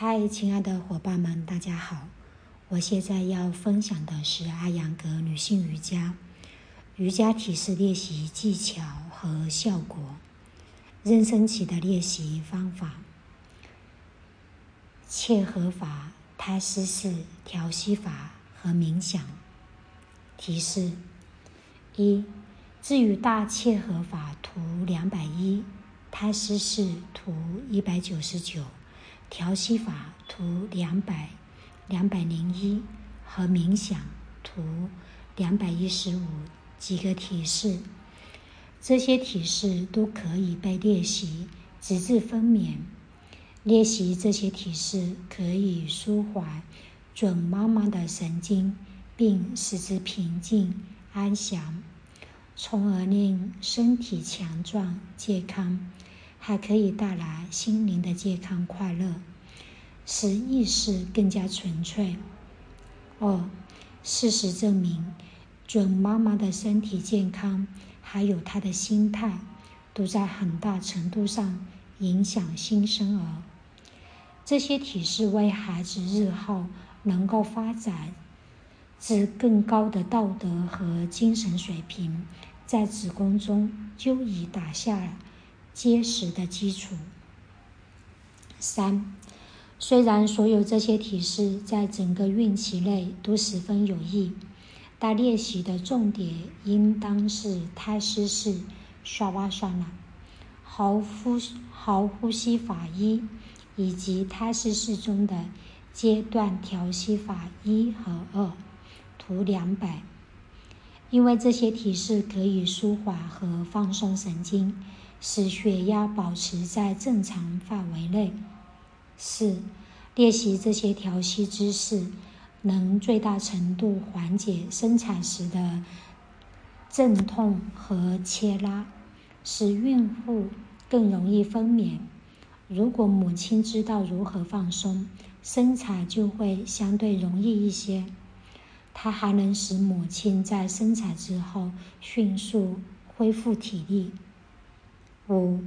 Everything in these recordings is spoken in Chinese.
嗨，亲爱的伙伴们，大家好！我现在要分享的是阿扬格女性瑜伽瑜伽体式练习技巧和效果，妊娠期的练习方法，切合法、胎师式调息法和冥想。提示：一、至于大切合法图两百一，胎师式图一百九十九。调息法图两百两百零一和冥想图两百一十五几个提示，这些提示都可以被练习，直至分娩。练习这些提示可以舒缓准妈妈的神经，并使之平静安详，从而令身体强壮健康。还可以带来心灵的健康快乐，使意识更加纯粹。二，事实证明，准妈妈的身体健康，还有她的心态，都在很大程度上影响新生儿。这些体示为孩子日后能够发展至更高的道德和精神水平，在子宫中就已打下了。结实的基础。三，虽然所有这些提示在整个孕期内都十分有益，但练习的重点应当是胎丝式刷哇刷啦、好呼好呼吸法一以及胎丝式中的阶段调息法一和二，图两百。因为这些提示可以舒缓和放松神经。使血压保持在正常范围内。四、练习这些调息姿势，能最大程度缓解生产时的阵痛和切拉，使孕妇更容易分娩。如果母亲知道如何放松，生产就会相对容易一些。它还能使母亲在生产之后迅速恢复体力。五，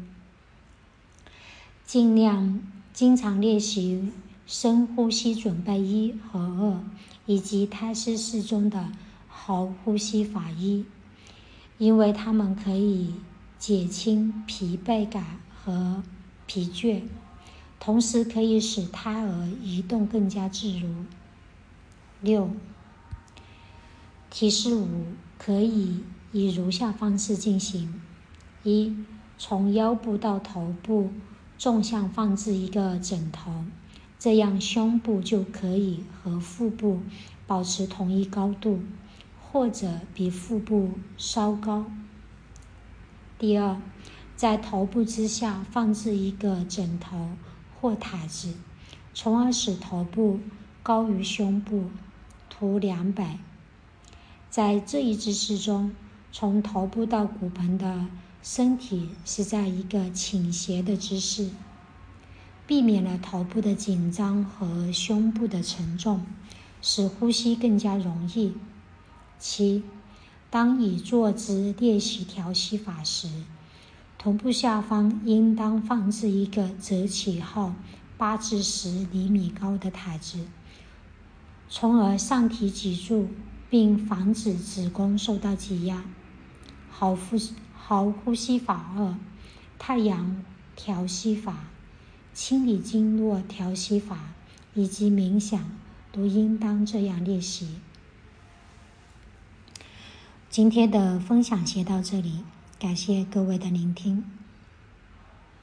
尽量经常练习深呼吸准备一和二，以及胎丝式中的好呼吸法一，因为它们可以减轻疲惫感和疲倦，同时可以使胎儿移动更加自如。六，提示五可以以如下方式进行：一。从腰部到头部纵向放置一个枕头，这样胸部就可以和腹部保持同一高度，或者比腹部稍高。第二，在头部之下放置一个枕头或毯子，从而使头部高于胸部。图两百。在这一姿势中，从头部到骨盆的。身体是在一个倾斜的姿势，避免了头部的紧张和胸部的沉重，使呼吸更加容易。七，当以坐姿练习调息法时，头部下方应当放置一个折起后八至十厘米高的台子，从而上提脊柱，并防止子宫受到挤压。好呼好呼吸法二，太阳调息法、清理经络调息法以及冥想，都应当这样练习。今天的分享先到这里，感谢各位的聆听。